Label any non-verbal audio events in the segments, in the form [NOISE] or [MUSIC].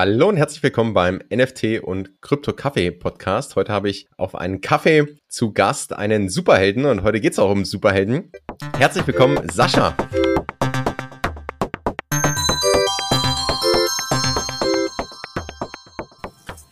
Hallo und herzlich willkommen beim NFT und Krypto Kaffee Podcast. Heute habe ich auf einen Kaffee zu Gast einen Superhelden und heute geht es auch um Superhelden. Herzlich willkommen, Sascha.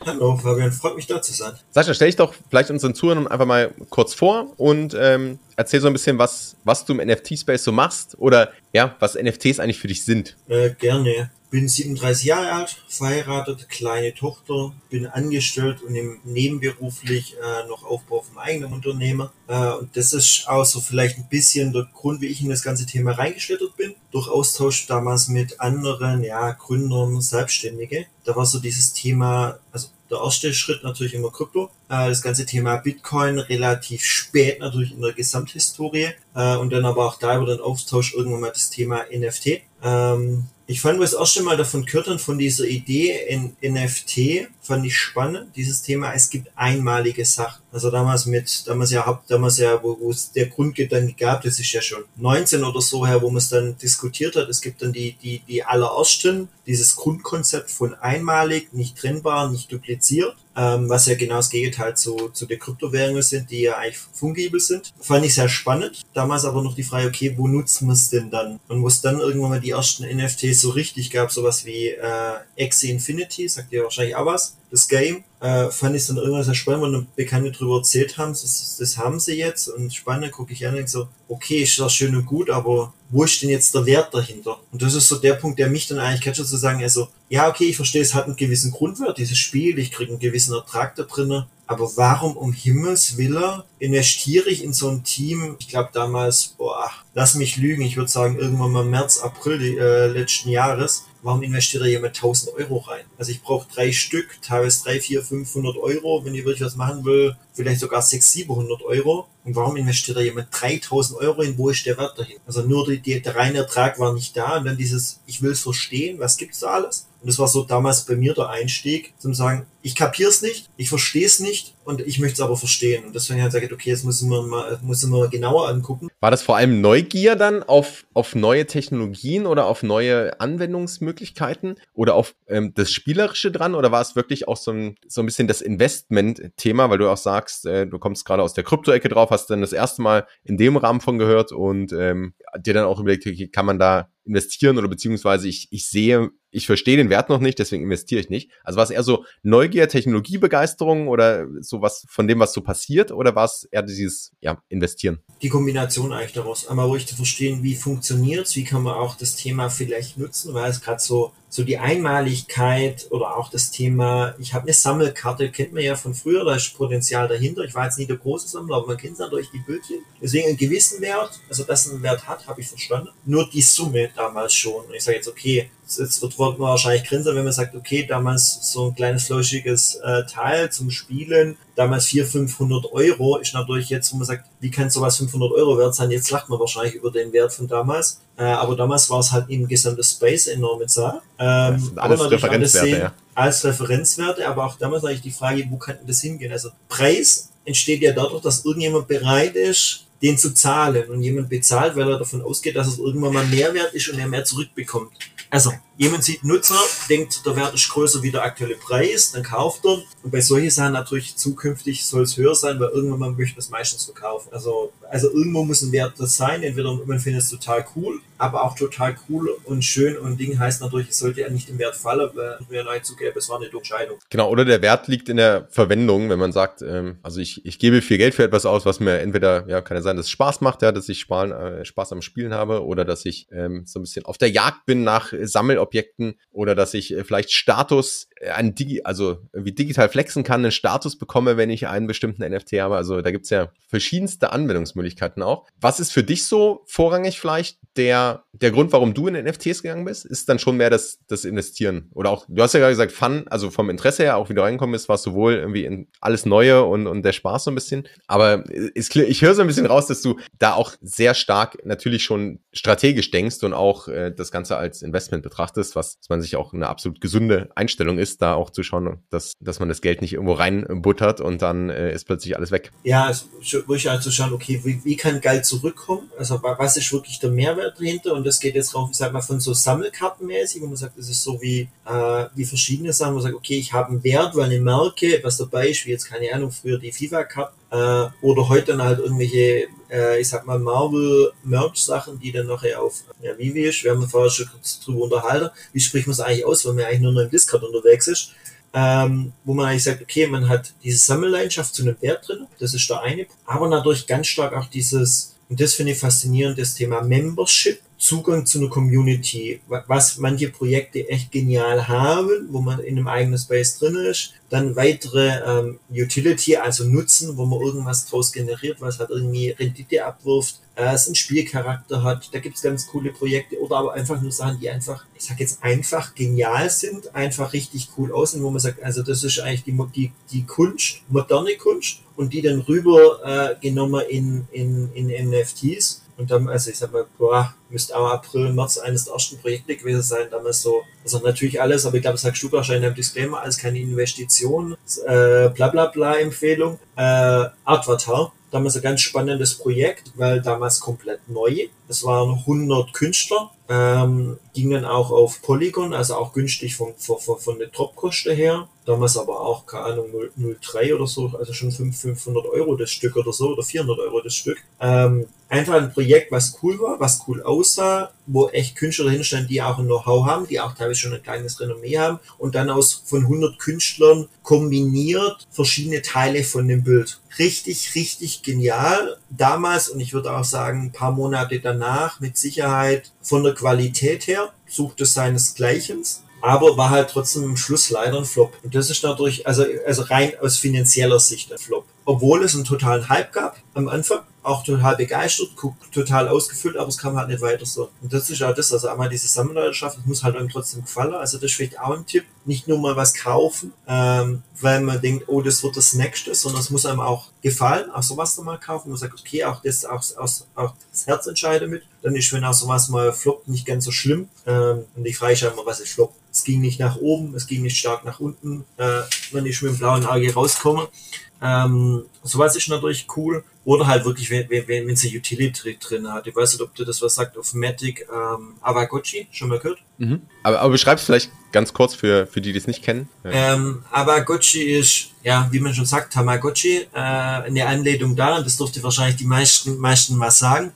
Hallo Fabian, freut mich da zu sein. Sascha, stell dich doch vielleicht unseren Zuhörern einfach mal kurz vor und ähm, erzähl so ein bisschen, was, was du im NFT-Space so machst oder ja, was NFTs eigentlich für dich sind. Äh, gerne. Bin 37 Jahre alt, verheiratet, kleine Tochter, bin angestellt und im nebenberuflich äh, noch Aufbau vom eigenen Unternehmer. Äh, und das ist auch so vielleicht ein bisschen der Grund, wie ich in das ganze Thema reingeschlittert bin. Durch Austausch damals mit anderen, ja, Gründern, Selbstständige. Da war so dieses Thema, also der erste Schritt natürlich immer Krypto. Äh, das ganze Thema Bitcoin relativ spät natürlich in der Gesamthistorie. Äh, und dann aber auch da über den Austausch irgendwann mal das Thema NFT. Ähm, ich fand das erste Mal davon gehört von dieser Idee in NFT, fand ich spannend, dieses Thema, es gibt einmalige Sachen. Also damals mit, damals ja, damals ja, wo, wo es der Grundgedanke gab, das ist ja schon 19 oder so her, wo man es dann diskutiert hat. Es gibt dann die, die, die allerersten, dieses Grundkonzept von einmalig, nicht trennbar, nicht dupliziert ähm, was ja genau das Gegenteil zu, zu der Kryptowährungen sind, die ja eigentlich fungibel sind. Fand ich sehr spannend. Damals aber noch die Frage, okay, wo nutzt man es denn dann? Und wo es dann irgendwann mal die ersten NFTs so richtig gab, sowas wie äh, Axie Infinity, sagt ihr wahrscheinlich auch was, das Game, äh, fand ich dann irgendwann sehr spannend, weil Bekannte darüber erzählt haben, das, das haben sie jetzt und spannend, gucke ich an und denke so, okay, ist das schön und gut, aber wo ist denn jetzt der Wert dahinter? Und das ist so der Punkt, der mich dann eigentlich catcht, zu sagen, also, ja, okay, ich verstehe, es hat einen gewissen Grundwert, dieses Spiel, ich kriege einen gewissen Ertrag da drinnen, aber warum um Himmels Willen investiere ich in so ein Team? Ich glaube damals, boah, lass mich lügen, ich würde sagen irgendwann mal März, April äh, letzten Jahres. Warum investiert da jemand 1000 Euro rein? Also ich brauche drei Stück, teilweise drei, vier, 500 Euro, wenn ich wirklich was machen will, vielleicht sogar 600, 700 Euro. Und warum investiert da jemand 3000 Euro in? Wo ist der Wert dahin? Also nur die, die, der reine Ertrag war nicht da und dann dieses, ich will verstehen, was gibt's da alles? Und das war so damals bei mir der Einstieg, zum sagen, ich kapier's nicht, ich verstehe es nicht und ich möchte es aber verstehen. Und deswegen hat er gesagt, okay, jetzt müssen wir mal, müssen wir mal genauer angucken. War das vor allem Neugier dann auf, auf neue Technologien oder auf neue Anwendungsmöglichkeiten oder auf ähm, das Spielerische dran? Oder war es wirklich auch so ein, so ein bisschen das Investment-Thema, weil du auch sagst, äh, du kommst gerade aus der Krypto-Ecke drauf, hast dann das erste Mal in dem Rahmen von gehört und ähm, dir dann auch überlegt, okay, kann man da investieren oder beziehungsweise ich, ich sehe, ich verstehe den Wert noch nicht, deswegen investiere ich nicht. Also war es eher so Neugier, Technologiebegeisterung oder sowas von dem, was so passiert oder war es eher dieses, ja, investieren? Die Kombination eigentlich daraus. Einmal ruhig zu verstehen, wie funktioniert's, wie kann man auch das Thema vielleicht nutzen, weil es gerade so so die Einmaligkeit oder auch das Thema, ich habe eine Sammelkarte, kennt man ja von früher, da ist Potenzial dahinter. Ich war jetzt nie der große Sammler, aber man kennt es natürlich die Bildchen. Deswegen einen gewissen Wert, also dass einen Wert hat, habe ich verstanden. Nur die Summe damals schon. Und ich sage jetzt, okay, jetzt wird, wird man wahrscheinlich grinsen, wenn man sagt, okay, damals so ein kleines flauschiges äh, Teil zum Spielen, damals 400, 500 Euro, ist natürlich jetzt, wo man sagt, wie kann sowas 500 Euro wert sein? Jetzt lacht man wahrscheinlich über den Wert von damals. Äh, aber damals war es halt im gesamten Space enorme Zahl. Ähm, alles aber Referenzwerte, sehen, ja. Als Referenzwerte, aber auch damals eigentlich die Frage, wo kann das hingehen? Also Preis entsteht ja dadurch, dass irgendjemand bereit ist, den zu zahlen. Und jemand bezahlt, weil er davon ausgeht, dass es irgendwann mal mehr wert ist und er mehr zurückbekommt. Also, jemand sieht Nutzer, denkt, der Wert ist größer wie der aktuelle Preis, dann kauft er. Und bei solchen Sachen natürlich zukünftig soll es höher sein, weil irgendwann man möchte es meistens verkaufen. Also, also irgendwo muss ein Wert das sein. Entweder man findet es total cool, aber auch total cool und schön. Und Ding heißt natürlich, es sollte ja nicht im Wert fallen, weil mir neu zugeben, es war eine Entscheidung. Genau, oder der Wert liegt in der Verwendung, wenn man sagt, ähm, also ich, ich gebe viel Geld für etwas aus, was mir entweder, ja, kann ja sein, dass es Spaß macht, ja, dass ich Spaß, äh, Spaß am Spielen habe oder dass ich ähm, so ein bisschen auf der Jagd bin nach Sammelobjekten oder dass ich äh, vielleicht Status äh, ein Digi also wie digital flexen kann, einen Status bekomme, wenn ich einen bestimmten NFT habe. Also da gibt's ja verschiedenste Anwendungsmöglichkeiten auch. Was ist für dich so vorrangig vielleicht der, der Grund, warum du in NFTs gegangen bist? Ist dann schon mehr das, das Investieren? Oder auch, du hast ja gerade gesagt, Fun, also vom Interesse her, auch wie du reingekommen bist, war es sowohl irgendwie in alles Neue und, und der Spaß so ein bisschen. Aber ist, ich höre so ein bisschen raus, dass du da auch sehr stark natürlich schon strategisch denkst und auch äh, das Ganze als Investment betrachtest, was, man sich auch eine absolut gesunde Einstellung ist, da auch zu schauen, dass, dass man das Geld nicht irgendwo reinbuttert und dann äh, ist plötzlich alles weg. Ja, ist wirklich halt schauen, okay, wie, wie kann Geld zurückkommen? Also was ist wirklich der Mehrwert? dahinter und das geht jetzt rauf, ich sag mal, von so Sammelkartenmäßig, wo man sagt, das ist so wie, äh, wie verschiedene Sachen, wo man sagt, okay, ich habe einen Wert, weil eine Marke was dabei ist, wie jetzt, keine Ahnung, früher die FIFA-Cup äh, oder heute dann halt irgendwelche, äh, ich sag mal, Marvel-Merch-Sachen, die dann nachher auf ja, Vivi ist. Wir haben vorher schon kurz drüber unterhalten. Wie spricht man es eigentlich aus, wenn man eigentlich nur noch im Discord unterwegs ist? Ähm, wo man eigentlich sagt, okay, man hat diese Sammelleidenschaft zu einem Wert drin, das ist der eine, aber dadurch ganz stark auch dieses, und das finde ich faszinierend, das Thema Membership, Zugang zu einer Community, was manche Projekte echt genial haben, wo man in einem eigenen Space drin ist, dann weitere ähm, Utility, also Nutzen, wo man irgendwas draus generiert, was halt irgendwie Rendite abwirft, äh, es einen Spielcharakter hat, da gibt's ganz coole Projekte oder aber einfach nur Sachen, die einfach, ich sag jetzt einfach genial sind, einfach richtig cool aussehen, wo man sagt, also das ist eigentlich die, die, die Kunst, moderne Kunst und die dann rüber äh, genommen in, in, in NFTs und dann, also ich sag mal, boah, müsste auch April, März eines der ersten Projekte gewesen sein, damals so, also natürlich alles, aber ich glaube, sagst du wahrscheinlich im Disclaimer, alles keine Investition, äh, bla bla bla Empfehlung, äh, Avatar, damals ein ganz spannendes Projekt, weil damals komplett neu, es waren 100 Künstler, ähm, ging dann auch auf Polygon, also auch günstig von, von, von der Topkosten her. Damals aber auch, keine Ahnung, 0,3 oder so, also schon 500 Euro das Stück oder so, oder 400 Euro das Stück. Ähm, einfach ein Projekt, was cool war, was cool aussah, wo echt Künstler dahinter standen, die auch ein Know-how haben, die auch teilweise schon ein kleines Renommee haben und dann aus von 100 Künstlern kombiniert verschiedene Teile von dem Bild. Richtig, richtig genial damals und ich würde auch sagen, ein paar Monate danach mit Sicherheit von der Qualität her sucht es seinesgleichen, aber war halt trotzdem im Schluss leider ein Flop. Und das ist dadurch, also, also rein aus finanzieller Sicht ein Flop. Obwohl es einen totalen Hype gab am Anfang, auch total begeistert, total ausgefüllt, aber es kam halt nicht weiter so. Und das ist auch das, also einmal diese Sammlerschaft, das muss halt einem trotzdem gefallen. Also das ist vielleicht auch ein Tipp, nicht nur mal was kaufen, ähm, weil man denkt, oh, das wird das Nächste, sondern es muss einem auch gefallen, auch sowas dann mal kaufen. Man sagt, okay, auch das, auch, auch, auch das Herz entscheidet mit. Dann ist, wenn auch sowas mal floppt, nicht ganz so schlimm. Ähm, und ich frage mich immer, was ist floppt. Es ging nicht nach oben, es ging nicht stark nach unten, äh, wenn ich mit dem blauen Auge rauskomme. Ähm, sowas ist natürlich cool. Oder halt wirklich, wenn, wenn, wenn sie Utility drin hat. Ich weiß nicht, ob du das was sagt auf Matic ähm, Awagochi, schon mal gehört? Mhm. Aber, aber beschreib's vielleicht ganz kurz für, für die, die es nicht kennen. Ja. Ähm, Awagochi ist, ja, wie man schon sagt, Tamagotchi, äh, eine Anlehnung da, und das durfte wahrscheinlich die meisten, meisten was sagen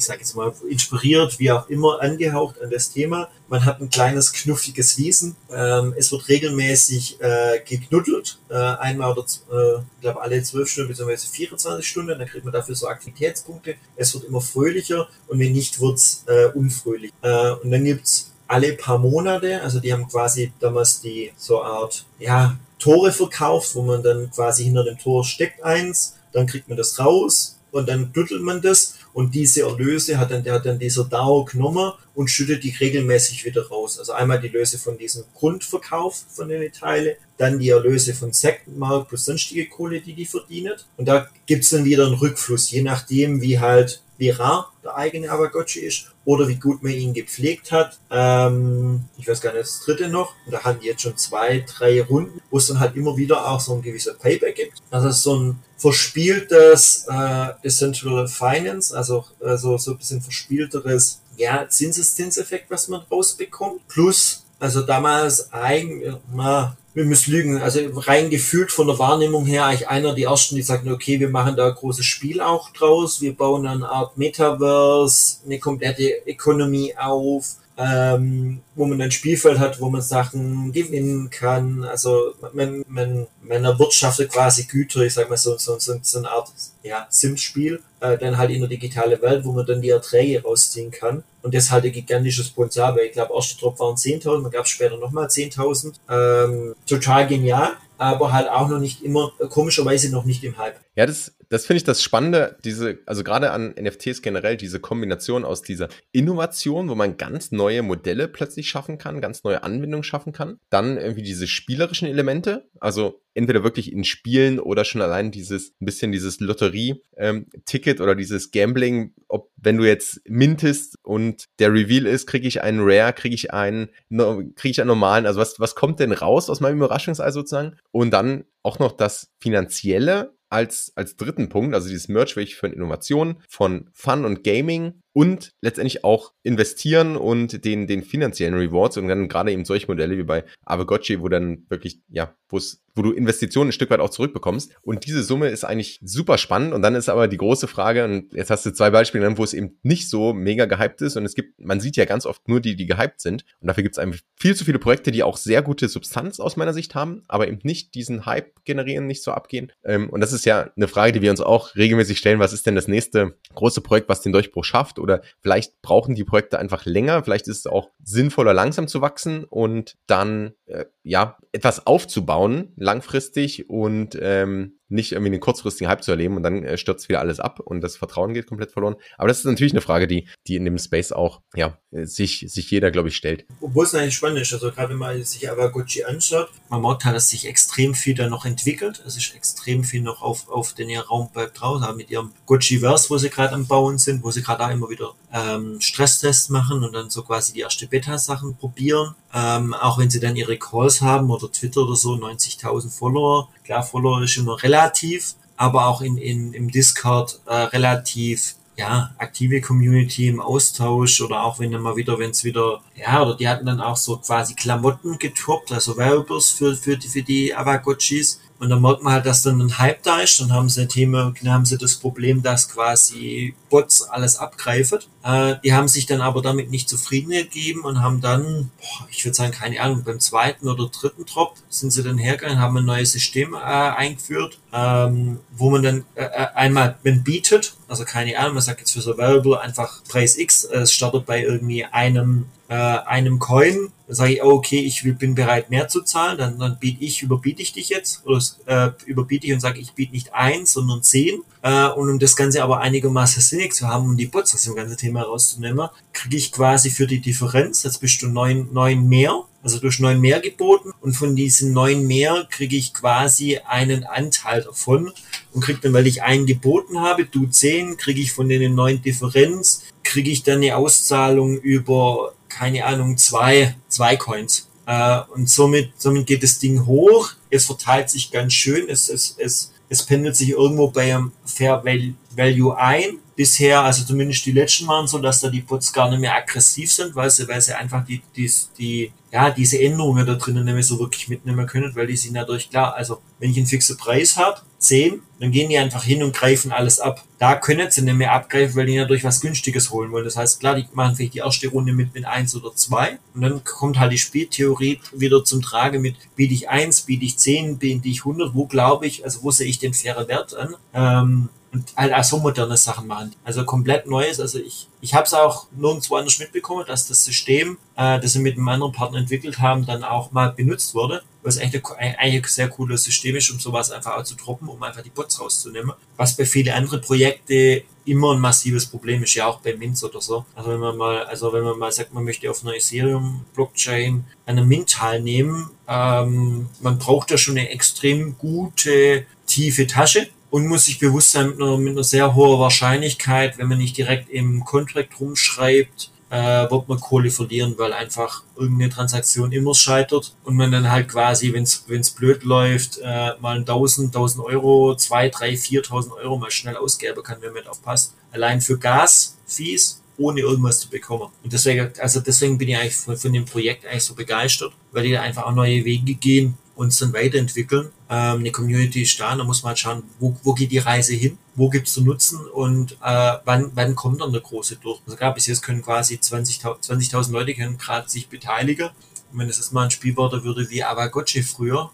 ich sage jetzt mal, inspiriert, wie auch immer, angehaucht an das Thema. Man hat ein kleines, knuffiges Wiesen. Ähm, es wird regelmäßig äh, geknuddelt. Äh, einmal oder, äh, ich glaube, alle zwölf Stunden bzw. 24 Stunden. Dann kriegt man dafür so Aktivitätspunkte. Es wird immer fröhlicher und wenn nicht, wird's äh, unfröhlich. Äh, und dann gibt's alle paar Monate, also die haben quasi damals die so Art, ja, Tore verkauft, wo man dann quasi hinter dem Tor steckt eins, dann kriegt man das raus und dann düttelt man das und diese Erlöse hat dann, der hat dann dieser DAO genommen und schüttet die regelmäßig wieder raus. Also einmal die Löse von diesem Grundverkauf von den Teilen, dann die Erlöse von Sektenmarkt plus sonstige Kohle, die die verdient. Und da gibt's dann wieder einen Rückfluss, je nachdem, wie halt, wie rar der eigene Awagochi ist oder wie gut man ihn gepflegt hat. Ähm, ich weiß gar nicht, das dritte noch. Und da haben die jetzt schon zwei, drei Runden, wo es dann halt immer wieder auch so ein gewisser Payback gibt. Also so ein verspieltes äh, Decentral Finance, also, also so ein bisschen verspielteres ja, Zinseszinseffekt, was man rausbekommt. Plus, also damals eigentlich, na, wir müssen lügen, also rein gefühlt von der Wahrnehmung her eigentlich einer der ersten, die sagten, okay, wir machen da ein großes Spiel auch draus, wir bauen eine Art Metaverse, eine komplette Ökonomie auf, ähm, wo man ein Spielfeld hat, wo man Sachen gewinnen kann. Also man, man, man erwirtschaftet quasi Güter, ich sag mal so, so, so, so eine Art ja, Sims-Spiel, äh, dann halt in der digitale Welt, wo man dann die Erträge rausziehen kann. Und das halt ein gigantisches Potenzial, weil ich glaube, erster Drop waren 10.000, man gab später nochmal 10.000. Ähm, total genial, aber halt auch noch nicht immer, komischerweise noch nicht im Hype. Ja, das das finde ich das Spannende, diese, also gerade an NFTs generell, diese Kombination aus dieser Innovation, wo man ganz neue Modelle plötzlich schaffen kann, ganz neue Anwendungen schaffen kann. Dann irgendwie diese spielerischen Elemente, also entweder wirklich in Spielen oder schon allein dieses, ein bisschen dieses Lotterie-Ticket ähm, oder dieses Gambling, ob wenn du jetzt mintest und der Reveal ist, kriege ich einen Rare, kriege ich einen, kriege ich einen normalen, also was, was kommt denn raus aus meinem Überraschungsei sozusagen? Und dann auch noch das Finanzielle, als, als dritten Punkt, also dieses Merch wirklich von Innovation, von Fun und Gaming und letztendlich auch investieren und den, den finanziellen Rewards und dann gerade eben solche Modelle wie bei Avegotchi, wo dann wirklich, ja, wo es wo du Investitionen ein Stück weit auch zurückbekommst. Und diese Summe ist eigentlich super spannend. Und dann ist aber die große Frage, und jetzt hast du zwei Beispiele, wo es eben nicht so mega gehypt ist. Und es gibt, man sieht ja ganz oft nur die, die gehypt sind. Und dafür gibt es einfach viel zu viele Projekte, die auch sehr gute Substanz aus meiner Sicht haben, aber eben nicht diesen Hype generieren, nicht so abgehen. Ähm, und das ist ja eine Frage, die wir uns auch regelmäßig stellen. Was ist denn das nächste große Projekt, was den Durchbruch schafft? Oder vielleicht brauchen die Projekte einfach länger. Vielleicht ist es auch sinnvoller, langsam zu wachsen und dann, äh, ja, etwas aufzubauen, langfristig und ähm, nicht irgendwie einen kurzfristigen Hype zu erleben und dann äh, stürzt wieder alles ab und das Vertrauen geht komplett verloren. Aber das ist natürlich eine Frage, die, die in dem Space auch, ja, sich, sich jeder, glaube ich, stellt. Obwohl es eigentlich spannend ist, also gerade wenn man sich Avaguchi anschaut, man merkt halt, dass sich extrem viel da noch entwickelt. Es ist extrem viel noch auf, auf den Raum bleibt drauf, mit ihrem Gucci-Verse, wo sie gerade am Bauen sind, wo sie gerade auch immer wieder ähm, Stresstests machen und dann so quasi die erste Beta-Sachen probieren. Ähm, auch wenn sie dann ihre Calls haben oder Twitter oder so, 90.000 Follower. Klar, Follower ist immer relativ, aber auch in, in, im Discord äh, relativ ja, aktive Community im Austausch oder auch wenn dann mal wieder, wenn es wieder, ja, oder die hatten dann auch so quasi Klamotten getoppt, also Werbers für, für die, für die Avagochis. Und dann merkt man halt, dass dann ein Hype da ist. Dann haben sie ein Thema, dann haben sie das Problem, dass quasi Bots alles abgreifen. Äh, die haben sich dann aber damit nicht zufrieden gegeben und haben dann, boah, ich würde sagen, keine Ahnung, beim zweiten oder dritten Drop sind sie dann hergegangen, haben ein neues System äh, eingeführt, ähm, wo man dann äh, äh einmal man bietet, also keine Ahnung, man sagt jetzt für so Variable einfach Preis X, es startet bei irgendwie einem äh, einem Coin, dann sage ich, okay, ich bin bereit mehr zu zahlen, dann, dann biete ich, überbiete ich dich jetzt oder äh, überbiete ich und sage, ich biete nicht eins, sondern zehn. Äh, und um das Ganze aber einigermaßen sinnig zu haben, um die Bots aus dem ganzen Thema rauszunehmen, kriege ich quasi für die Differenz, jetzt bist du neun, neun mehr, also durch neun mehr geboten. Und von diesen neun mehr kriege ich quasi einen Anteil davon und kriege dann, weil ich einen geboten habe, du zehn, kriege ich von den neun Differenz, kriege ich dann eine Auszahlung über, keine Ahnung, zwei, zwei Coins. Äh, und somit, somit geht das Ding hoch, es verteilt sich ganz schön, es, es, es, es pendelt sich irgendwo bei einem Fair Value ein. Bisher, also zumindest die letzten waren so, dass da die Bots gar nicht mehr aggressiv sind, weil sie, weil sie einfach die, die, die, ja, diese Änderungen da drinnen nicht mehr so wirklich mitnehmen können, weil die sind dadurch klar, also wenn ich einen fixen Preis habe, 10, dann gehen die einfach hin und greifen alles ab. Da können sie nicht mehr abgreifen, weil die dadurch was Günstiges holen wollen. Das heißt, klar, die machen vielleicht die erste Runde mit, mit 1 oder 2 und dann kommt halt die Spieltheorie wieder zum Trage mit, biete ich 1, biete ich 10, biete ich 100, wo glaube ich, also wo sehe ich den fairen Wert an? Ähm, und halt auch so moderne Sachen machen. Also komplett Neues. Also ich, ich habe es auch nirgendwo anders mitbekommen, dass das System, äh, das sie mit einem anderen Partner entwickelt haben, dann auch mal benutzt wurde. Was echt ein, ein sehr cooles System ist, um sowas einfach auch zu droppen, um einfach die Bots rauszunehmen. Was bei vielen anderen Projekten immer ein massives Problem ist, ja auch bei Mint oder so. Also wenn man mal, also wenn man mal sagt, man möchte auf einer Ethereum-Blockchain an einem Mint teilnehmen, ähm, man braucht da schon eine extrem gute, tiefe Tasche und muss sich bewusst sein, mit einer, mit einer sehr hohen Wahrscheinlichkeit, wenn man nicht direkt im Contract rumschreibt, äh, wird man Kohle verlieren, weil einfach irgendeine Transaktion immer scheitert und man dann halt quasi, wenn es blöd läuft, äh, mal 1000, 1000 Euro, 2, 3, 4.000 Euro mal schnell ausgeben kann, wenn man nicht aufpasst. Allein für Gas-Fees, ohne irgendwas zu bekommen. Und deswegen, also deswegen bin ich eigentlich von, von dem Projekt eigentlich so begeistert, weil die einfach auch neue Wege gehen, uns dann weiterentwickeln. Ähm, eine Community ist da, da muss man halt schauen, wo, wo geht die Reise hin, wo gibt's zu nutzen und äh, wann, wann kommt dann der große durch. Also klar, bis jetzt können quasi 20.000 20 Leute können gerade sich beteiligen. Und wenn es jetzt mal ein Spiel werden würde wie Avagotchi früher,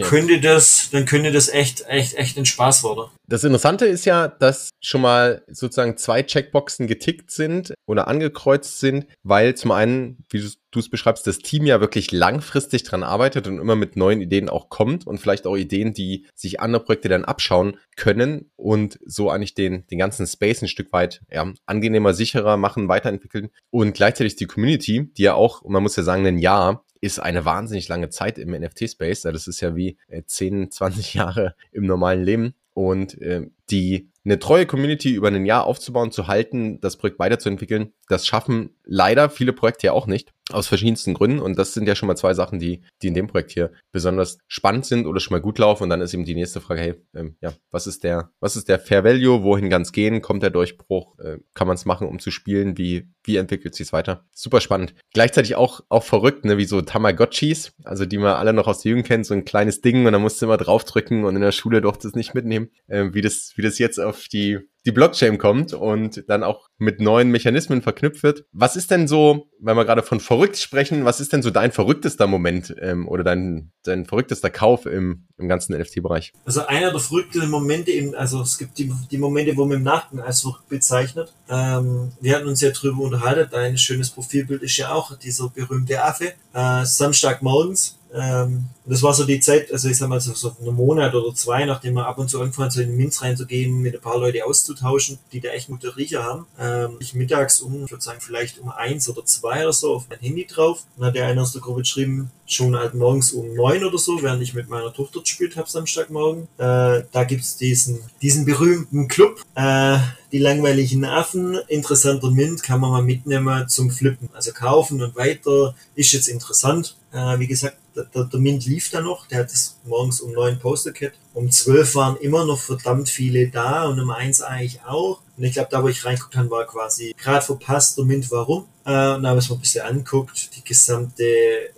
Dann könnte das, dann könnte das echt, echt, echt ein Spaß werden. Das Interessante ist ja, dass schon mal sozusagen zwei Checkboxen getickt sind oder angekreuzt sind, weil zum einen, wie du es beschreibst, das Team ja wirklich langfristig dran arbeitet und immer mit neuen Ideen auch kommt und vielleicht auch Ideen, die sich andere Projekte dann abschauen können und so eigentlich den, den ganzen Space ein Stück weit ja, angenehmer, sicherer machen, weiterentwickeln und gleichzeitig die Community, die ja auch, man muss ja sagen, ein Jahr ist eine wahnsinnig lange Zeit im NFT-Space. Das ist ja wie 10, äh, 20 Jahre im normalen Leben. Und äh, die eine treue Community über ein Jahr aufzubauen, zu halten, das Projekt weiterzuentwickeln, das schaffen leider viele Projekte ja auch nicht. Aus verschiedensten Gründen. Und das sind ja schon mal zwei Sachen, die, die in dem Projekt hier besonders spannend sind oder schon mal gut laufen. Und dann ist eben die nächste Frage, hey, ähm, ja, was ist der, was ist der Fair Value? Wohin es gehen? Kommt der Durchbruch? Äh, kann man es machen, um zu spielen? Wie, wie entwickelt sich weiter? Super spannend. Gleichzeitig auch, auch verrückt, ne, wie so Tamagotchis, also die man alle noch aus der Jugend kennt, so ein kleines Ding und dann musst du immer draufdrücken und in der Schule durfte es nicht mitnehmen. Äh, wie das, wie das jetzt auf die die Blockchain kommt und dann auch mit neuen Mechanismen verknüpft wird. Was ist denn so, wenn wir gerade von verrückt sprechen, was ist denn so dein verrücktester Moment ähm, oder dein, dein verrücktester Kauf im, im ganzen NFT-Bereich? Also einer der verrücktesten Momente, eben, also es gibt die, die Momente, wo man im Nachgang als verrückt bezeichnet. Ähm, wir hatten uns ja drüber unterhalten, dein schönes Profilbild ist ja auch dieser berühmte Affe. Äh, Samstagmorgens ähm, das war so die Zeit, also ich sag mal so, so einen Monat oder zwei, nachdem wir ab und zu angefangen so in den Minz reinzugehen, mit ein paar Leute auszutauschen, die da echt gute Riecher haben. Ähm, ich mittags um, ich würde sagen, vielleicht um eins oder zwei oder so auf mein Handy drauf. Dann hat der einer aus der Gruppe geschrieben, schon halt morgens um neun oder so, während ich mit meiner Tochter gespielt habe Samstagmorgen. Äh, da gibt's diesen, diesen berühmten Club, äh, die langweiligen Affen, interessanter Mint, kann man mal mitnehmen zum Flippen. Also kaufen und weiter ist jetzt interessant. Äh, wie gesagt, der, der Mint lief da noch, der hat es morgens um neun Postercat. Um zwölf waren immer noch verdammt viele da und um eins eigentlich auch. Und ich glaube, da wo ich reinguckt habe, war quasi gerade verpasst, der Mint warum. Äh, und da habe ich mir ein bisschen anguckt, die gesamte,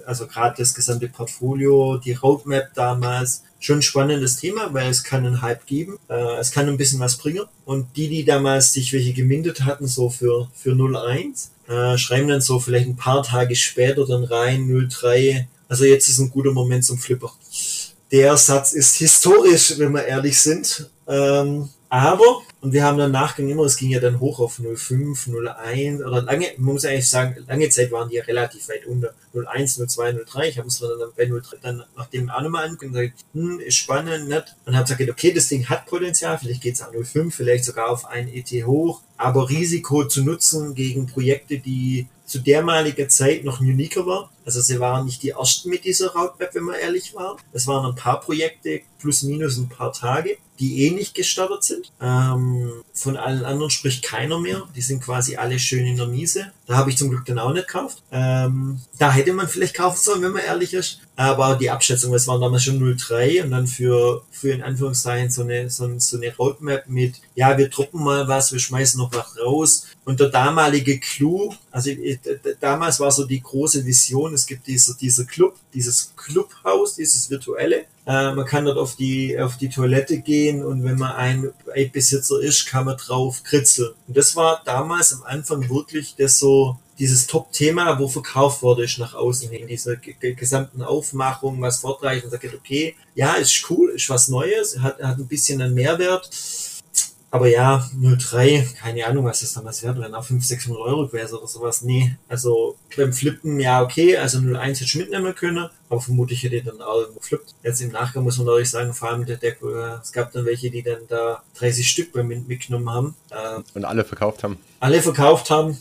also gerade das gesamte Portfolio, die Roadmap damals, schon ein spannendes Thema, weil es kann einen Hype geben, äh, es kann ein bisschen was bringen. Und die, die damals sich welche gemindet hatten, so für, für 01, äh, schreiben dann so vielleicht ein paar Tage später dann rein, 03, also jetzt ist ein guter Moment zum Flipper. Der Satz ist historisch, wenn wir ehrlich sind. Ähm, aber, und wir haben dann nachgegangen immer, es ging ja dann hoch auf 05, 01, oder lange, man muss eigentlich sagen, lange Zeit waren die ja relativ weit unter 01, 02, 03. Ich habe es dann bei 03 dann nachdem auch nochmal angeguckt und gesagt, hm, ist spannend, nett. Und habe gesagt, okay, das Ding hat Potenzial, vielleicht geht es auch 05, vielleicht sogar auf ein ET hoch, aber Risiko zu nutzen gegen Projekte, die zu dermaliger Zeit noch uniker war. Also sie waren nicht die ersten mit dieser Roadmap, wenn man ehrlich war. Es waren ein paar Projekte, plus minus ein paar Tage die eh nicht gestartet sind. Ähm, von allen anderen spricht keiner mehr. Die sind quasi alle schön in der Miese. Da habe ich zum Glück dann auch nicht gekauft. Ähm, da hätte man vielleicht kaufen sollen, wenn man ehrlich ist. Aber die Abschätzung, es waren damals schon 0,3 und dann für, für in Anführungszeichen so eine, so, so eine Roadmap mit, ja, wir drucken mal was, wir schmeißen noch was raus. Und der damalige Clou, also damals war so die große Vision, es gibt dieser, dieser Club, dieses Clubhaus, dieses virtuelle. Äh, man kann dort auf die, auf die Toilette gehen und wenn man ein Besitzer ist, kann man drauf kritzeln. Und das war damals am Anfang wirklich das so, dieses Top-Thema, wo verkauft wurde, ist nach außen hin, diese gesamten Aufmachung, was vortreicht und sagt, okay, ja, ist cool, ist was Neues, hat, hat ein bisschen einen Mehrwert aber ja, 03, keine Ahnung, was das damals wert, wenn auch 500, 600 Euro gewesen oder sowas. Nee, also beim Flippen, ja, okay, also 01 hätte ich mitnehmen können, aber vermutlich hätte ich dann auch irgendwo flippt. Jetzt im Nachgang muss man natürlich sagen, vor allem der Deck, äh, es gab dann welche, die dann da 30 Stück beim mitgenommen haben. Äh, Und alle verkauft haben. Alle verkauft haben.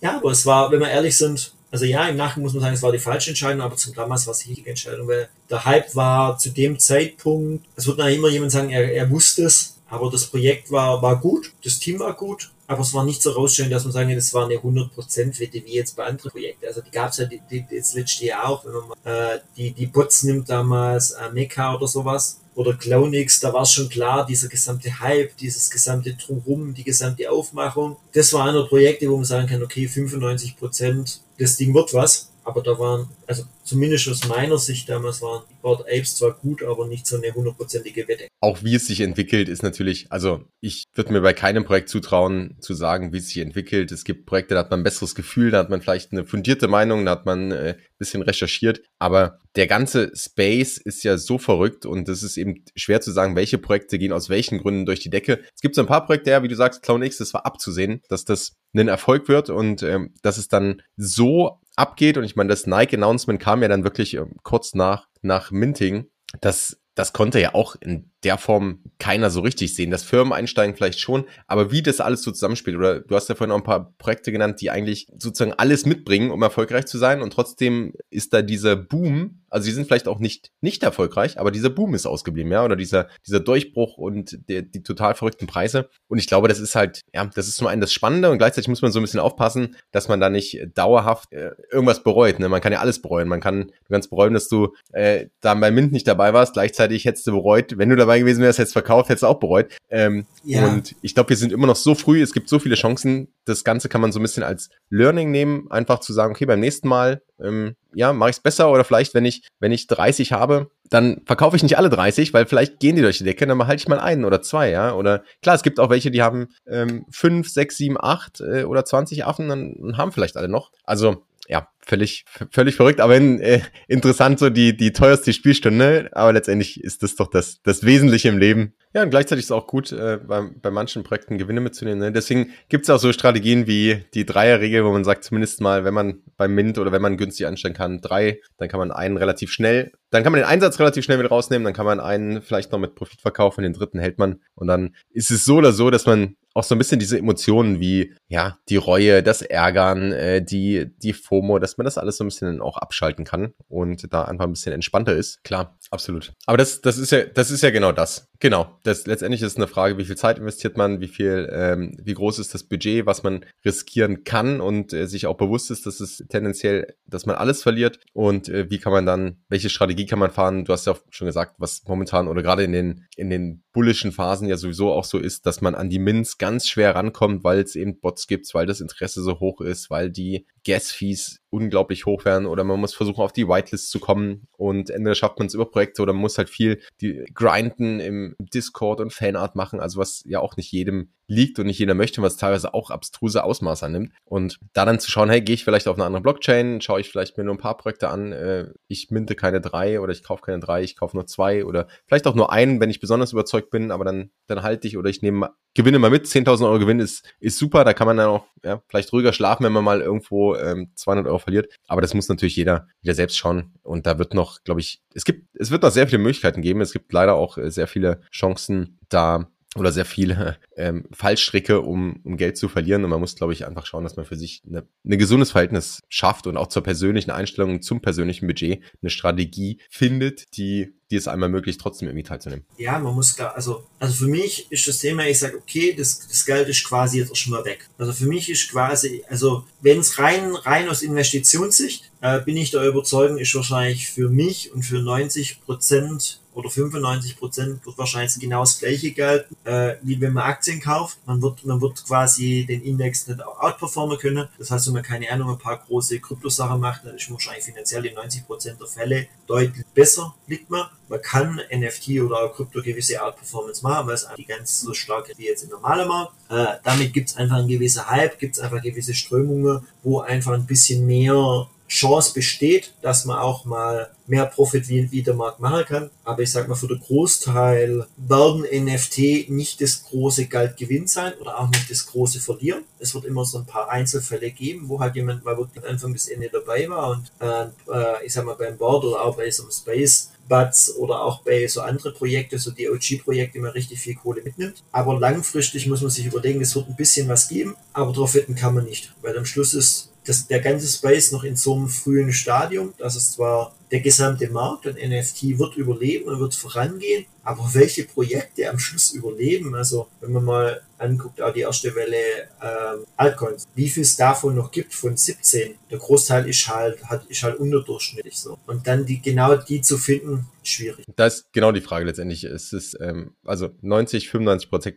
Ja, aber es war, wenn wir ehrlich sind, also ja, im Nachgang muss man sagen, es war die falsche Entscheidung, aber zum damals war es die richtige Entscheidung, weil der Hype war zu dem Zeitpunkt, es wird nachher immer jemand sagen, er, er wusste es, aber das Projekt war, war gut, das Team war gut, aber es war nicht so rausstellen, dass man sagen kann, das war eine 100% Wette wie jetzt bei anderen Projekten. Also die gab es ja die, die, das letzte Jahr auch, wenn man mal, äh, die, die Bots nimmt damals äh, Mecha oder sowas oder Clownix, da war es schon klar, dieser gesamte Hype, dieses gesamte Drumherum, die gesamte Aufmachung. Das war einer Projekte, wo man sagen kann, okay, 95% das Ding wird was. Aber da waren, also zumindest aus meiner Sicht damals waren Board Apes zwar gut, aber nicht so eine hundertprozentige Wette. Auch wie es sich entwickelt, ist natürlich, also ich würde mir bei keinem Projekt zutrauen, zu sagen, wie es sich entwickelt. Es gibt Projekte, da hat man ein besseres Gefühl, da hat man vielleicht eine fundierte Meinung, da hat man äh, bisschen recherchiert. Aber der ganze Space ist ja so verrückt und es ist eben schwer zu sagen, welche Projekte gehen aus welchen Gründen durch die Decke. Es gibt so ein paar Projekte, ja, wie du sagst, Clown X, das war abzusehen, dass das ein Erfolg wird und ähm, dass es dann so abgeht. Und ich meine, das Nike-Announcement kam ja dann wirklich ähm, kurz nach, nach Minting. Das, das konnte ja auch in der Form keiner so richtig sehen. Das Firmen einsteigen vielleicht schon, aber wie das alles so zusammenspielt, oder du hast ja vorhin auch ein paar Projekte genannt, die eigentlich sozusagen alles mitbringen, um erfolgreich zu sein und trotzdem ist da dieser Boom, also die sind vielleicht auch nicht, nicht erfolgreich, aber dieser Boom ist ausgeblieben, ja, oder dieser, dieser Durchbruch und der, die total verrückten Preise. Und ich glaube, das ist halt, ja, das ist zum einen das Spannende und gleichzeitig muss man so ein bisschen aufpassen, dass man da nicht dauerhaft äh, irgendwas bereut. Ne? Man kann ja alles bereuen. Man kann, du kannst bereuen, dass du äh, da bei Mint nicht dabei warst. Gleichzeitig hättest du bereut, wenn du dabei gewesen wärst, hättest du verkauft, hättest du auch bereut. Ähm, ja. Und ich glaube, wir sind immer noch so früh. Es gibt so viele Chancen. Das Ganze kann man so ein bisschen als Learning nehmen, einfach zu sagen, okay, beim nächsten Mal ähm, ja, mache ich es besser oder vielleicht, wenn ich, wenn ich 30 habe, dann verkaufe ich nicht alle 30, weil vielleicht gehen die durch die Decke, dann behalte ich mal einen oder zwei, ja. Oder klar, es gibt auch welche, die haben ähm, fünf, sechs, sieben, acht äh, oder 20 Affen und haben vielleicht alle noch. Also ja, völlig, völlig verrückt, aber in, äh, interessant so die, die teuerste Spielstunde, aber letztendlich ist das doch das, das Wesentliche im Leben. Ja, und gleichzeitig ist es auch gut, äh, bei, bei manchen Projekten Gewinne mitzunehmen. Ne? Deswegen gibt es auch so Strategien wie die Dreierregel, wo man sagt, zumindest mal, wenn man beim Mint oder wenn man günstig anstellen kann, drei, dann kann man einen relativ schnell, dann kann man den Einsatz relativ schnell wieder rausnehmen, dann kann man einen vielleicht noch mit Profit verkaufen, den dritten hält man und dann ist es so oder so, dass man auch so ein bisschen diese Emotionen wie, ja, die Reue, das Ärgern, äh, die, die FOMO, dass man das alles so ein bisschen auch abschalten kann und da einfach ein bisschen entspannter ist. Klar, absolut. Aber das, das ist ja, das ist ja genau das. Genau. Das letztendlich ist eine Frage, wie viel Zeit investiert man, wie viel, ähm, wie groß ist das Budget, was man riskieren kann und äh, sich auch bewusst ist, dass es tendenziell, dass man alles verliert und äh, wie kann man dann, welche Strategie kann man fahren? Du hast ja schon gesagt, was momentan oder gerade in den, in den bullischen Phasen ja sowieso auch so ist, dass man an die Mints ganz schwer rankommt, weil es eben Bots gibt, weil das Interesse so hoch ist, weil die Gas-Fees unglaublich hoch werden oder man muss versuchen, auf die Whitelist zu kommen und entweder schafft man es über Projekte oder man muss halt viel die grinden im Discord und Fanart machen, also was ja auch nicht jedem liegt und nicht jeder möchte, was teilweise auch abstruse Ausmaße annimmt. Und da dann zu schauen, hey, gehe ich vielleicht auf eine andere Blockchain, schaue ich vielleicht mir nur ein paar Projekte an, äh, ich minte keine drei oder ich kaufe keine drei, ich kaufe nur zwei oder vielleicht auch nur einen, wenn ich besonders überzeugt bin, aber dann, dann halte ich oder ich nehme Gewinne mal mit. 10.000 Euro Gewinn ist, ist super, da kann man dann auch ja, vielleicht ruhiger schlafen, wenn man mal irgendwo ähm, 200 Euro verliert. Aber das muss natürlich jeder wieder selbst schauen. Und da wird noch, glaube ich, es gibt, es wird noch sehr viele Möglichkeiten geben. Es gibt leider auch äh, sehr viele Chancen, da oder sehr viele [LAUGHS] ähm, Fallstricke, um, um Geld zu verlieren. Und man muss, glaube ich, einfach schauen, dass man für sich eine, eine gesundes Verhältnis schafft und auch zur persönlichen Einstellung, zum persönlichen Budget eine Strategie findet, die, die es einmal möglich, trotzdem irgendwie teilzunehmen. Ja, man muss klar, also, also für mich ist das Thema, ich sage, okay, das, das Geld ist quasi jetzt schon mal weg. Also für mich ist quasi, also wenn es rein, rein aus Investitionssicht, äh, bin ich der Überzeugung, ist wahrscheinlich für mich und für 90 Prozent oder 95 Prozent wird wahrscheinlich genau das gleiche gelten, äh, wie wenn man Aktien kauft. Man wird, man wird quasi den Index nicht outperformen können. Das heißt, wenn man keine Ahnung, ein paar große Kryptosachen macht, dann ist man wahrscheinlich finanziell in 90 Prozent der Fälle deutlich besser liegt man. Man kann NFT oder Krypto gewisse Outperformance machen, weil es die ganz so stark ist wie jetzt im normalen Markt. Äh, damit gibt es einfach einen gewissen Hype, gibt es einfach gewisse Strömungen, wo einfach ein bisschen mehr Chance besteht, dass man auch mal mehr Profit wie, wie der Markt machen kann. Aber ich sag mal, für den Großteil werden NFT nicht das große Geldgewinn sein oder auch nicht das große Verlieren. Es wird immer so ein paar Einzelfälle geben, wo halt jemand mal wirklich Anfang bis Ende dabei war und äh, äh, ich sag mal beim Board oder auch bei so einem Space Buds oder auch bei so andere Projekte, so die OG-Projekte, man richtig viel Kohle mitnimmt. Aber langfristig muss man sich überlegen, es wird ein bisschen was geben, aber drauf wetten kann man nicht, weil am Schluss ist das, der ganze Space noch in so einem frühen Stadium, dass es zwar der gesamte Markt und NFT wird überleben und wird vorangehen, aber welche Projekte am Schluss überleben, also wenn man mal anguckt, auch die erste Welle ähm, Altcoins, wie viel es davon noch gibt von 17, der Großteil ist halt, hat, ist halt unterdurchschnittlich so. Und dann die genau die zu finden, schwierig. Das ist genau die Frage letztendlich. Es ist, ähm, also 90, 95 Prozent,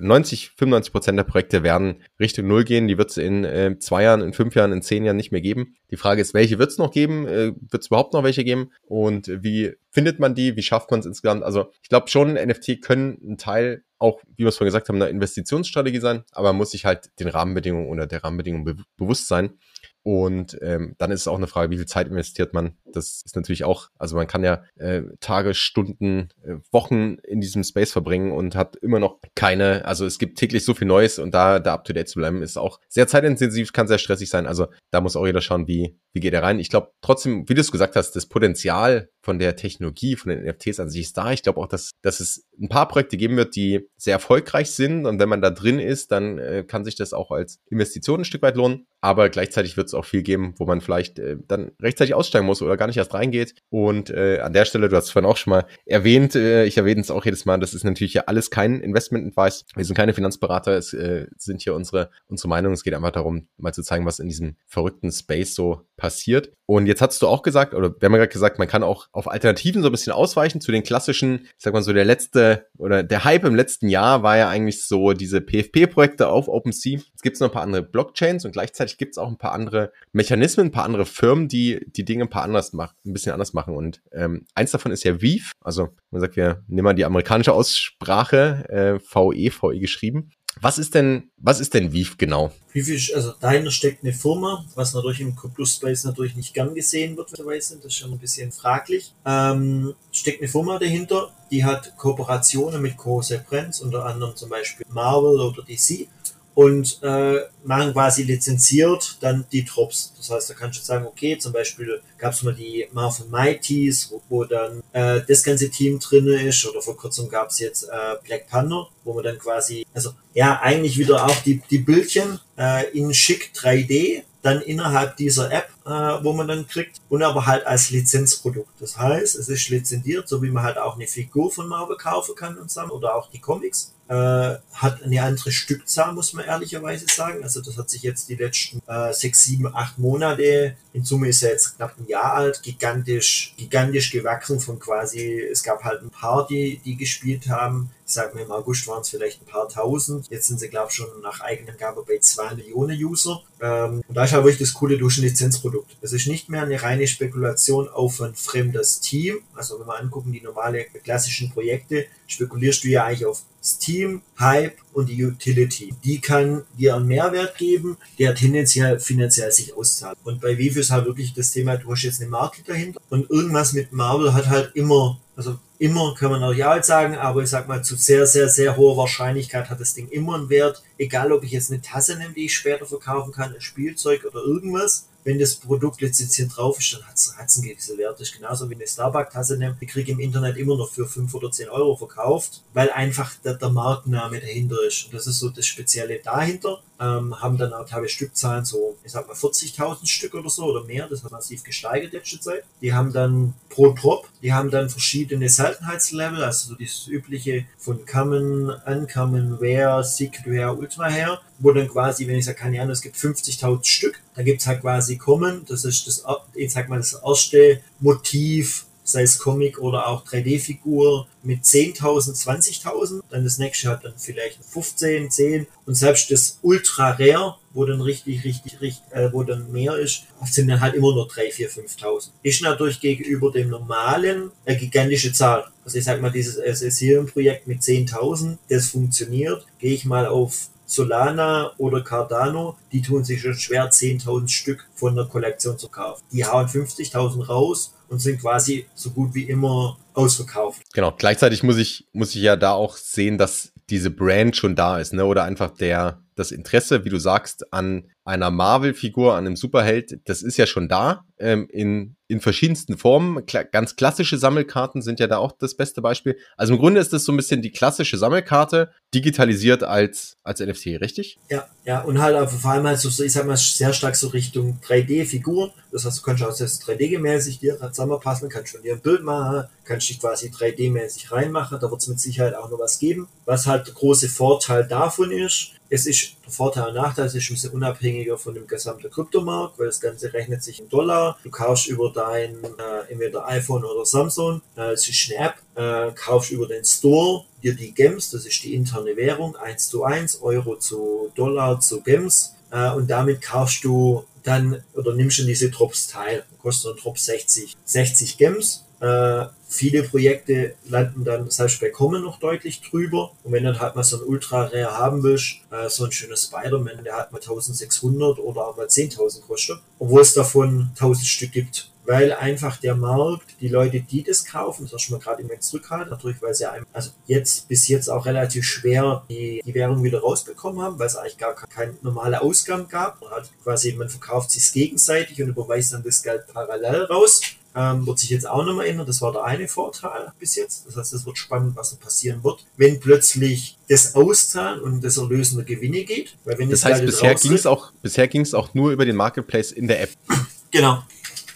90, 95 Prozent der Projekte werden Richtung Null gehen. Die wird es in äh, zwei Jahren, in fünf Jahren, in zehn Jahren nicht mehr geben. Die Frage ist, welche wird es noch geben? Äh, wird es überhaupt noch welche geben? Und wie findet man die? Wie schafft man es insgesamt? Also ich glaube schon, NFT können ein Teil auch, wie wir es vorhin gesagt haben, eine Investitionsstrategie sein, aber man muss sich halt den Rahmenbedingungen oder der Rahmenbedingungen be bewusst sein. Und ähm, dann ist es auch eine Frage, wie viel Zeit investiert man. Das ist natürlich auch, also man kann ja äh, Tage, Stunden, äh, Wochen in diesem Space verbringen und hat immer noch keine, also es gibt täglich so viel Neues und da, da up to date zu bleiben, ist auch sehr zeitintensiv, kann sehr stressig sein. Also da muss auch jeder schauen, wie, wie geht er rein. Ich glaube trotzdem, wie du es gesagt hast, das Potenzial von der Technologie, von den NFTs an sich ist da. Ich glaube auch, dass, dass es ein paar Projekte geben wird, die sehr erfolgreich sind. Und wenn man da drin ist, dann äh, kann sich das auch als Investition ein Stück weit lohnen. Aber gleichzeitig wird es auch viel geben, wo man vielleicht äh, dann rechtzeitig aussteigen muss oder gar nicht erst reingeht. Und äh, an der Stelle, du hast es vorhin auch schon mal erwähnt, äh, ich erwähne es auch jedes Mal, das ist natürlich ja alles kein Investment-Advice. Wir sind keine Finanzberater, es äh, sind hier unsere, unsere Meinungen. Es geht einfach darum, mal zu zeigen, was in diesem verrückten Space so passiert. Und jetzt hast du auch gesagt, oder wir haben ja gerade gesagt, man kann auch auf Alternativen so ein bisschen ausweichen zu den klassischen, ich sag mal so, der letzte oder der Hype im letzten Jahr war ja eigentlich so diese PFP-Projekte auf OpenSea. Jetzt gibt es noch ein paar andere Blockchains und gleichzeitig gibt es auch ein paar andere Mechanismen, ein paar andere Firmen, die die Dinge ein paar anders machen, ein bisschen anders machen. Und ähm, eins davon ist ja Weave. Also man sagt, wir nehmen mal die amerikanische Aussprache, äh, VE, VE geschrieben. Was ist denn, was ist denn Weave genau? Weave ist, also dahinter steckt eine Firma, was natürlich im Crypto-Space natürlich nicht gern gesehen wird, das ist schon ein bisschen fraglich. Ähm, steckt eine Firma dahinter, die hat Kooperationen mit großen Brands, unter anderem zum Beispiel Marvel oder DC und äh, machen quasi lizenziert dann die Drops. Das heißt, da kannst du sagen, okay, zum Beispiel gab es mal die Marvel Mighties, wo, wo dann äh, das ganze Team drin ist, oder vor kurzem gab es jetzt äh, Black Panther, wo man dann quasi, also ja, eigentlich wieder auch die, die Bildchen äh, in schick 3D dann innerhalb dieser App, äh, wo man dann kriegt, und aber halt als Lizenzprodukt. Das heißt, es ist lizenziert, so wie man halt auch eine Figur von Marvel kaufen kann und so, oder auch die Comics äh, hat eine andere Stückzahl, muss man ehrlicherweise sagen. Also das hat sich jetzt die letzten äh, sechs, sieben, acht Monate, in Summe ist er jetzt knapp ein Jahr alt, gigantisch, gigantisch gewachsen von quasi, es gab halt ein paar, die, die gespielt haben. Ich sag mir, im August waren es vielleicht ein paar tausend. Jetzt sind sie, glaube ich, schon nach eigenen Gabe bei zwei Millionen User. Ähm, und da ist halt wirklich das coole durch ein Lizenzprodukt. Es ist nicht mehr eine reine Spekulation auf ein fremdes Team. Also wenn wir angucken, die normale klassischen Projekte, spekulierst du ja eigentlich auf Steam, Hype und die Utility. Die kann dir einen Mehrwert geben, der tendenziell finanziell sich auszahlt. Und bei Vivo ist halt wirklich das Thema, du hast jetzt eine Marke dahinter und irgendwas mit Marvel hat halt immer, also immer kann man auch ja sagen, aber ich sag mal, zu sehr, sehr, sehr hoher Wahrscheinlichkeit hat das Ding immer einen Wert. Egal, ob ich jetzt eine Tasse nehme, die ich später verkaufen kann, ein Spielzeug oder irgendwas wenn das Produkt lizenziert drauf ist, dann hat es einen gewissen Wert. Das ist genauso wie eine Starbucks-Tasse. Die kriege ich im Internet immer noch für 5 oder 10 Euro verkauft, weil einfach der, der Markenname dahinter ist. Und das ist so das Spezielle dahinter. Ähm, haben dann auch teilweise Stückzahlen so, ich sag mal 40.000 Stück oder so oder mehr. Das hat massiv gesteigert letzte Zeit. Die haben dann pro Drop, die haben dann verschiedene Seltenheitslevel, also so dieses übliche von Common, Uncommon, Rare, Sick, Rare, Ultra her, wo dann quasi, wenn ich sage, keine Ahnung, es gibt 50.000 Stück, da gibt's halt quasi Common, das ist das, ich sag mal, das erste Motiv, sei es Comic oder auch 3D-Figur mit 10.000, 20.000. Dann das nächste hat dann vielleicht 15, 10 und selbst das Ultra Rare, wo dann richtig, richtig, richtig, äh, wo dann mehr ist, sind dann halt immer nur 3, 4, 5.000. Ist natürlich gegenüber dem normalen eine gigantische Zahl. Also ich sag mal, dieses Ethereum-Projekt mit 10.000, das funktioniert. Gehe ich mal auf Solana oder Cardano, die tun sich schon schwer, 10.000 Stück von der Kollektion zu kaufen. Die hauen 50.000 raus und sind quasi so gut wie immer ausverkauft. Genau, gleichzeitig muss ich, muss ich ja da auch sehen, dass diese Brand schon da ist, ne? Oder einfach der, das Interesse, wie du sagst, an einer Marvel-Figur, an einem Superheld, das ist ja schon da, ähm, in, in verschiedensten Formen. Kla ganz klassische Sammelkarten sind ja da auch das beste Beispiel. Also im Grunde ist das so ein bisschen die klassische Sammelkarte, digitalisiert als, als NFT, richtig? Ja, ja, und halt auch vor allem halt so, ich sag mal, sehr stark so Richtung 3D-Figuren. Das heißt, du kannst auch das 3D-gemäßig dir zusammenpassen, kannst schon dir ein Bild machen, kannst dich quasi 3D-mäßig reinmachen. Da wird es mit Sicherheit auch noch was geben. Was halt der große Vorteil davon ist, es ist der Vorteil und Nachteil, es ist ein bisschen unabhängiger von dem gesamten Kryptomarkt, weil das Ganze rechnet sich in Dollar. Du kaufst über dein äh, entweder iPhone oder Samsung, äh, es ist eine App, äh, kaufst über den Store dir die Gems, das ist die interne Währung, 1 zu 1, Euro zu Dollar zu Gems. Äh, und damit kaufst du dann oder nimmst du diese Drops teil. Kostet ein Drop 60, 60 Gems äh, viele Projekte landen dann selbst bei Common noch deutlich drüber. Und wenn dann halt mal so ein Ultra Rare haben willst, äh, so ein schöner Spider-Man, der hat mal 1600 oder auch mal 10.000 kostet, obwohl es davon 1000 Stück gibt. Weil einfach der Markt, die Leute, die das kaufen, das ist mal gerade im zurückhalten, natürlich, weil sie einem, also jetzt, bis jetzt auch relativ schwer die, die Währung wieder rausbekommen haben, weil es eigentlich gar keine normale Ausgaben gab. Man hat quasi, man verkauft sich gegenseitig und überweist dann das Geld parallel raus Ähm, wird sich jetzt auch nochmal ändern. Das war der eine Vorteil bis jetzt. Das heißt, es wird spannend, was da passieren wird, wenn plötzlich das Auszahlen und das Erlösen der Gewinne geht. Weil wenn das heißt, bisher ging es auch, bisher ging es auch nur über den Marketplace in der App. [CLEARS THROAT] Genau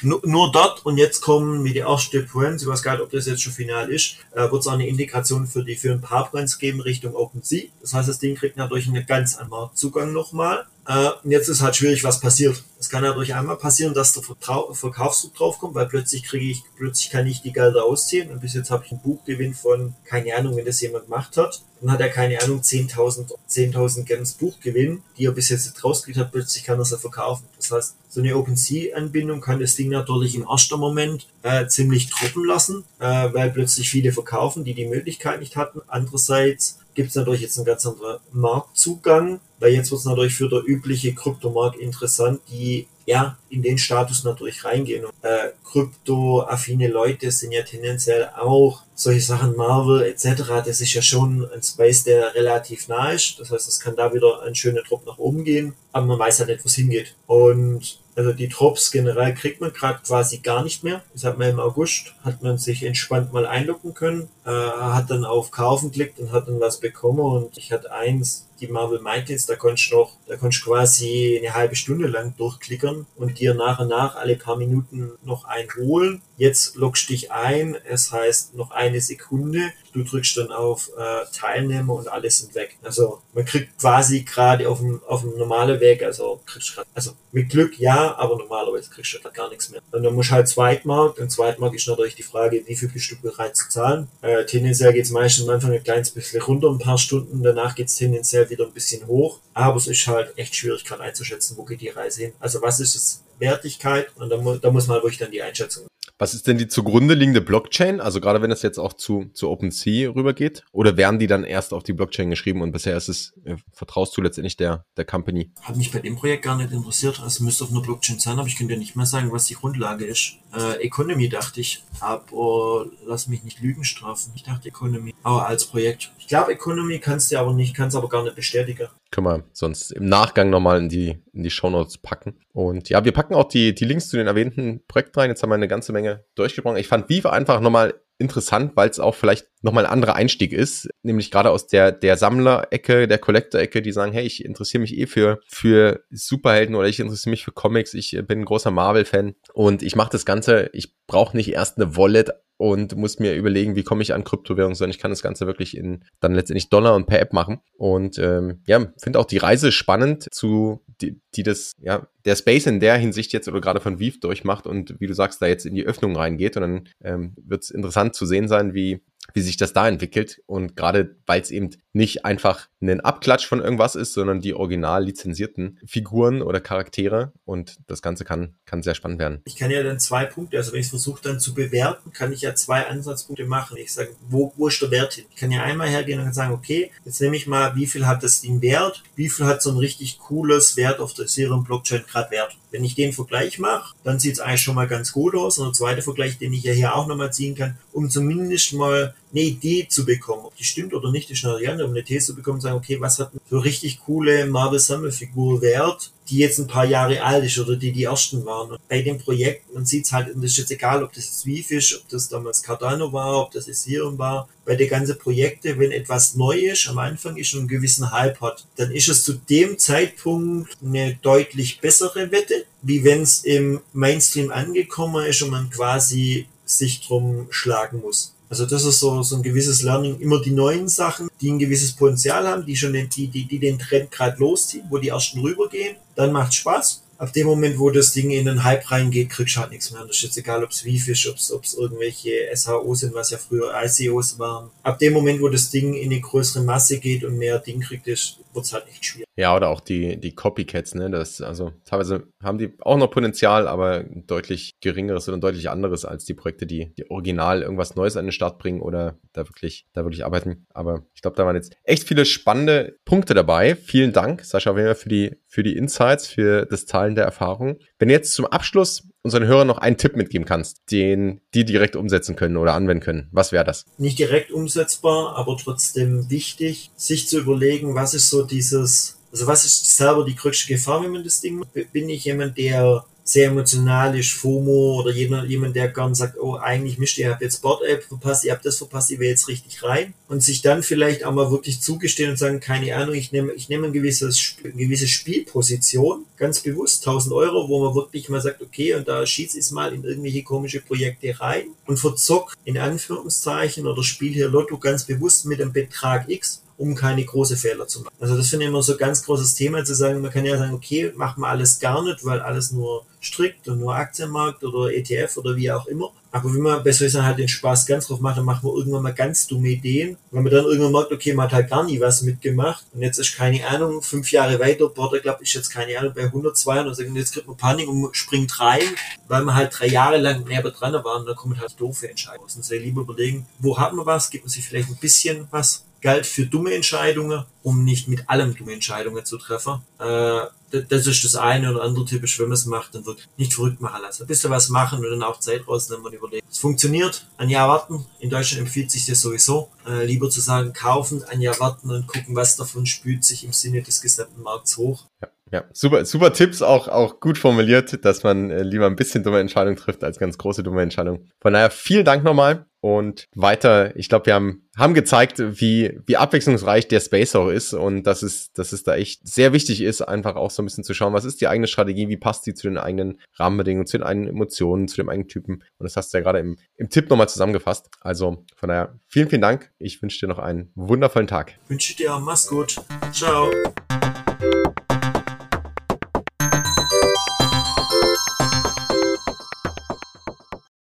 nur, nur dort und jetzt kommen mit der erste Brands, ich weiß gar nicht, ob das jetzt schon final ist, äh, wird es auch eine Integration für die für ein paar Brands geben Richtung OpenSea. Das heißt, das Ding kriegt natürlich einen ganz anderen Zugang nochmal. Äh, und jetzt ist halt schwierig, was passiert. Es kann dadurch einmal passieren, dass der Vertrau Verkaufsdruck draufkommt, weil plötzlich kriege ich, plötzlich kann ich die Gelder ausziehen und bis jetzt habe ich einen Buchgewinn von, keine Ahnung, wenn das jemand gemacht hat, dann hat er, keine Ahnung, 10.000 10.000 Gems Buchgewinn, die er bis jetzt rausgekriegt hat, plötzlich kann er sie verkaufen. Das heißt, so eine OpenSea-Anbindung kann das Ding natürlich im ersten Moment äh, ziemlich trocken lassen, äh, weil plötzlich viele verkaufen, die die Möglichkeit nicht hatten. Andererseits gibt es natürlich jetzt einen ganz anderen Marktzugang, weil jetzt wird es natürlich für der übliche Kryptomarkt interessant, die ja in den Status natürlich reingehen. Und, äh, kryptoaffine Leute sind ja tendenziell auch solche Sachen Marvel etc. Das ist ja schon ein Space, der relativ nah ist. Das heißt, es kann da wieder ein schöner Drop nach oben gehen, aber man weiß halt nicht, wo es hingeht. Und also die Drops generell kriegt man gerade quasi gar nicht mehr. Das hat man im August, hat man sich entspannt mal einloggen können, äh, hat dann auf Kaufen geklickt und hat dann was bekommen und ich hatte eins, die Marvel Michaels, da konntest du noch, da konntest du quasi eine halbe Stunde lang durchklickern und dir nach und nach alle paar Minuten noch einholen. Jetzt loggst dich ein, es heißt noch eine Sekunde, du drückst dann auf äh, Teilnehmer und alles sind weg. Also man kriegt quasi gerade auf dem, auf dem normalen Weg, also kriegst grad, also mit Glück ja, aber normalerweise kriegst du halt gar nichts mehr. Und dann musst du halt Zweitmarkt und Zweitmarkt ist natürlich die Frage, wie viel bist du bereit zu zahlen. Äh, tendenziell geht's meistens am Anfang ein kleines bisschen runter, ein paar Stunden, danach geht's tendenziell wieder ein bisschen hoch, aber es ist halt echt schwierig gerade einzuschätzen, wo geht die Reise hin. Also was ist es Wertigkeit und da, mu da muss man halt wirklich dann die Einschätzung was ist denn die zugrunde liegende Blockchain? Also gerade wenn es jetzt auch zu, zu OpenSea rübergeht? Oder werden die dann erst auf die Blockchain geschrieben und bisher ist es, äh, vertraust du letztendlich der, der Company? Hat mich bei dem Projekt gar nicht interessiert. Also müsste auf einer Blockchain sein, aber ich könnte nicht mehr sagen, was die Grundlage ist. Äh, Economy dachte ich, aber lass mich nicht Lügen strafen. Ich dachte Economy, aber als Projekt. Ich glaube Economy kannst du aber nicht, kannst aber gar nicht bestätigen. Können wir sonst im Nachgang nochmal in die, in die Shownotes packen. Und ja, wir packen auch die, die Links zu den erwähnten Projekten rein. Jetzt haben wir eine ganze Menge durchgebrochen. Ich fand Viva einfach nochmal interessant, weil es auch vielleicht nochmal ein anderer Einstieg ist, nämlich gerade aus der, der Sammler-Ecke, der Collector-Ecke, die sagen, hey, ich interessiere mich eh für, für Superhelden oder ich interessiere mich für Comics, ich bin ein großer Marvel-Fan und ich mache das Ganze, ich brauche nicht erst eine Wallet und muss mir überlegen, wie komme ich an Kryptowährungen, sondern ich kann das Ganze wirklich in dann letztendlich Dollar und per App machen. Und ähm, ja, finde auch die Reise spannend zu, die, die das, ja, der Space in der Hinsicht jetzt oder gerade von Vive durchmacht und wie du sagst, da jetzt in die Öffnung reingeht. Und dann ähm, wird es interessant zu sehen sein, wie, wie sich das da entwickelt. Und gerade weil es eben nicht einfach ein Abklatsch von irgendwas ist, sondern die original lizenzierten Figuren oder Charaktere. Und das Ganze kann, kann sehr spannend werden. Ich kann ja dann zwei Punkte, also wenn ich es versuche dann zu bewerten, kann ich ja zwei Ansatzpunkte machen. Ich sage, wo, wo ist der Wert hin? Ich kann ja einmal hergehen und sagen, okay, jetzt nehme ich mal, wie viel hat das Ding Wert? Wie viel hat so ein richtig cooles Wert auf der Ethereum Blockchain gerade Wert? Wenn ich den Vergleich mache, dann sieht es eigentlich schon mal ganz gut aus. Und der zweite Vergleich, den ich ja hier auch nochmal ziehen kann, um zumindest mal eine Idee zu bekommen. Ob die stimmt oder nicht, ist eine Variante, um eine These zu bekommen sagen, okay, was hat so richtig coole Marvel-Sammelfigur Wert, die jetzt ein paar Jahre alt ist oder die die ersten waren. Und bei dem Projekt, man sieht es halt, und das ist jetzt egal, ob das jetzt ist, ob das damals Cardano war, ob das Ethereum war, bei den ganzen Projekten, wenn etwas neu ist, am Anfang ist schon einen gewissen Hype hat, dann ist es zu dem Zeitpunkt eine deutlich bessere Wette, wie wenn es im Mainstream angekommen ist und man quasi sich drum schlagen muss. Also das ist so, so ein gewisses Learning. Immer die neuen Sachen, die ein gewisses Potenzial haben, die schon den, die, die, die den Trend gerade losziehen, wo die ersten rübergehen, dann macht Spaß ab dem Moment, wo das Ding in den Hype reingeht, kriegst du halt nichts mehr. Das ist jetzt egal, ob es Wifisch, ob es irgendwelche SHOs sind, was ja früher ICOs waren. Ab dem Moment, wo das Ding in eine größere Masse geht und mehr Ding kriegt, ist, wird es halt echt schwierig. Ja, oder auch die, die Copycats, ne? Das, also teilweise haben die auch noch Potenzial, aber deutlich geringeres oder deutlich anderes als die Projekte, die, die original irgendwas Neues an den Start bringen oder da wirklich, da wirklich arbeiten. Aber ich glaube, da waren jetzt echt viele spannende Punkte dabei. Vielen Dank, Sascha Weber, für die, für die Insights, für das Teilen der Erfahrung. Wenn du jetzt zum Abschluss unseren Hörern noch einen Tipp mitgeben kannst, den die direkt umsetzen können oder anwenden können, was wäre das? Nicht direkt umsetzbar, aber trotzdem wichtig, sich zu überlegen, was ist so dieses, also was ist selber die größte Gefahr, wenn man das Ding macht? Bin ich jemand, der sehr emotional ist, FOMO oder jemand, jemand der gern sagt, oh, eigentlich mischt ihr habt jetzt Board-App verpasst, ihr habt das verpasst, ihr will jetzt richtig rein. Und sich dann vielleicht auch mal wirklich zugestehen und sagen, keine Ahnung, ich nehme, ich nehme ein gewisses, eine gewisse Spielposition, ganz bewusst 1000 Euro, wo man wirklich mal sagt, okay, und da schießt es mal in irgendwelche komische Projekte rein und verzock in Anführungszeichen oder spiel hier Lotto ganz bewusst mit einem Betrag X um keine große Fehler zu machen. Also das finde ich immer so ein ganz großes Thema zu sagen, man kann ja sagen, okay, machen wir alles gar nicht, weil alles nur strikt und nur Aktienmarkt oder ETF oder wie auch immer. Aber wenn man bei solchen halt den Spaß ganz drauf macht, dann machen wir irgendwann mal ganz dumme Ideen. Wenn man dann irgendwann merkt, okay, man hat halt gar nie was mitgemacht und jetzt ist keine Ahnung, fünf Jahre weiter, Border Club ist jetzt keine Ahnung bei 100, 200 und jetzt kriegt man Panik und springt rein, weil man halt drei Jahre lang näher dran war und dann kommen halt doofe Entscheidungen. Sehr lieber überlegen, wo hat man was, gibt man sich vielleicht ein bisschen was galt für dumme Entscheidungen, um nicht mit allem dumme Entscheidungen zu treffen. Äh, das ist das eine oder andere typisch, wenn man es macht, dann wird nicht verrückt machen lassen. Ein bisschen was machen und dann auch Zeit rausnehmen und überlegen. Es funktioniert, ein Jahr warten. In Deutschland empfiehlt sich das sowieso. Äh, lieber zu sagen, kaufen, ein Jahr warten und gucken, was davon spült sich im Sinne des gesamten Markts hoch. Ja. Ja, super, super Tipps, auch, auch gut formuliert, dass man äh, lieber ein bisschen dumme Entscheidungen trifft als ganz große dumme Entscheidungen. Von daher vielen Dank nochmal und weiter. Ich glaube, wir haben, haben gezeigt, wie, wie abwechslungsreich der Space auch ist und dass es, dass es da echt sehr wichtig ist, einfach auch so ein bisschen zu schauen, was ist die eigene Strategie, wie passt sie zu den eigenen Rahmenbedingungen, zu den eigenen Emotionen, zu dem eigenen Typen. Und das hast du ja gerade im, im Tipp nochmal zusammengefasst. Also von daher vielen, vielen Dank. Ich wünsche dir noch einen wundervollen Tag. Wünsche dir, mach's gut. Ciao.